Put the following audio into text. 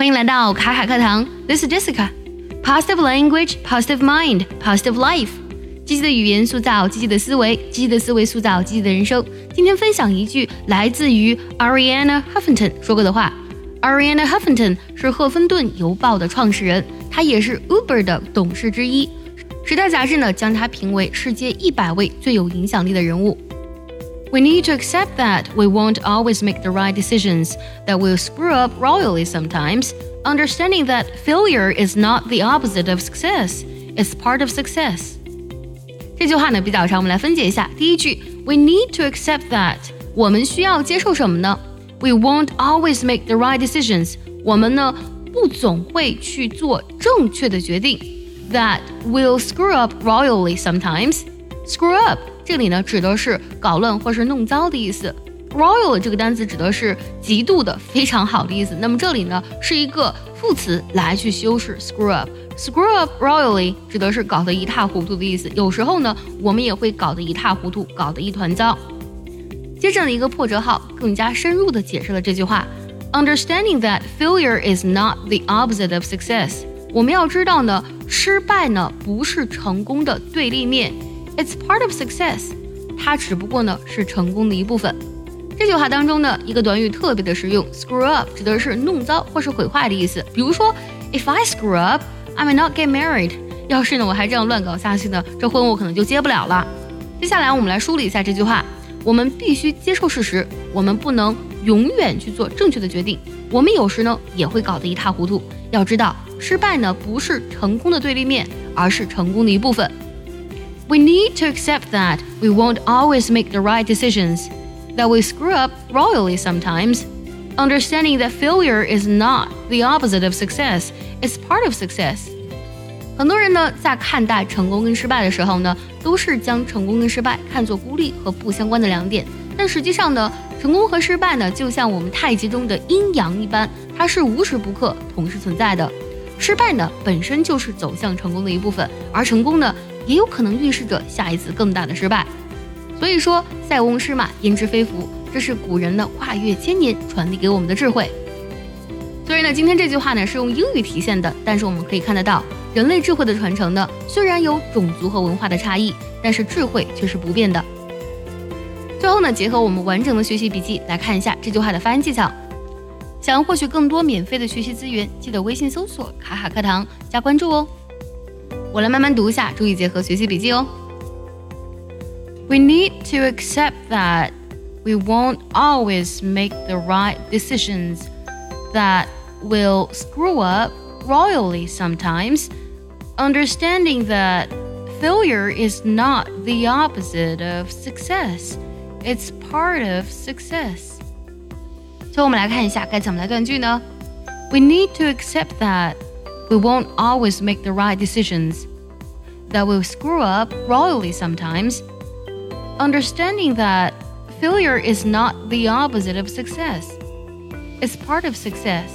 欢迎来到卡卡课堂，This is Jessica。Positive language, positive mind, positive life。积极的语言塑造积极的思维，积极的思维塑造积极的人生。今天分享一句来自于 Arianna Huffington 说过的话。Arianna Huffington 是赫芬顿邮报的创始人，她也是 Uber 的董事之一。时代杂志呢将她评为世界一百位最有影响力的人物。We need to accept that we won't always make the right decisions, that we'll screw up royally sometimes, understanding that failure is not the opposite of success, it's part of success. 这句话呢比较长，我们来分解一下。第一句，We need to accept that，我们需要接受什么呢？We won't always make the right decisions，我们呢不总会去做正确的决定。That will screw up royally sometimes. Screw up 这里呢指的是搞乱或是弄糟的意思，royal 这个单词指的是极度的、非常好的意思。那么这里呢是一个副词来去修饰 screw up，screw up royally 指的是搞得一塌糊涂的意思。有时候呢我们也会搞得一塌糊涂，搞得一团糟。接着的一个破折号更加深入的解释了这句话，understanding that failure is not the opposite of success。我们要知道呢，失败呢不是成功的对立面。It's part of success，它只不过呢是成功的一部分。这句话当中呢，一个短语特别的实用，screw up 指的是弄糟或是毁坏的意思。比如说，If I screw up, I may not get married。要是呢我还这样乱搞下去呢，这婚我可能就结不了了。接下来我们来梳理一下这句话：我们必须接受事实，我们不能永远去做正确的决定，我们有时呢也会搞得一塌糊涂。要知道，失败呢不是成功的对立面，而是成功的一部分。We need to accept that we won't always make the right decisions, that we screw up royally sometimes. Understanding that failure is not the opposite of success, it's part of success. 很多人呢，在看待成功跟失败的时候呢，都是将成功跟失败看作孤立和不相关的两点。但实际上呢，成功和失败呢，就像我们太极中的阴阳一般，它是无时不刻同时存在的。失败呢，本身就是走向成功的一部分，而成功呢， 也有可能预示着下一次更大的失败。所以说，塞翁失马焉知非福，这是古人的跨越千年传递给我们的智慧。虽然呢，今天这句话呢是用英语体现的，但是我们可以看得到，人类智慧的传承呢，虽然有种族和文化的差异，但是智慧却是不变的。最后呢，结合我们完整的学习笔记来看一下这句话的发音技巧。想要获取更多免费的学习资源，记得微信搜索“卡卡课堂”加关注哦。我来慢慢读一下，注意结合学习笔记哦。We need to accept that we won't always make the right decisions that will screw up royally sometimes, understanding that failure is not the opposite of success, it's part of success. 最后我们来看一下该怎么来断句呢？We need to accept that we won't always make the right decisions, that we'll screw up royally sometimes, understanding that failure is not the opposite of success. It's part of success.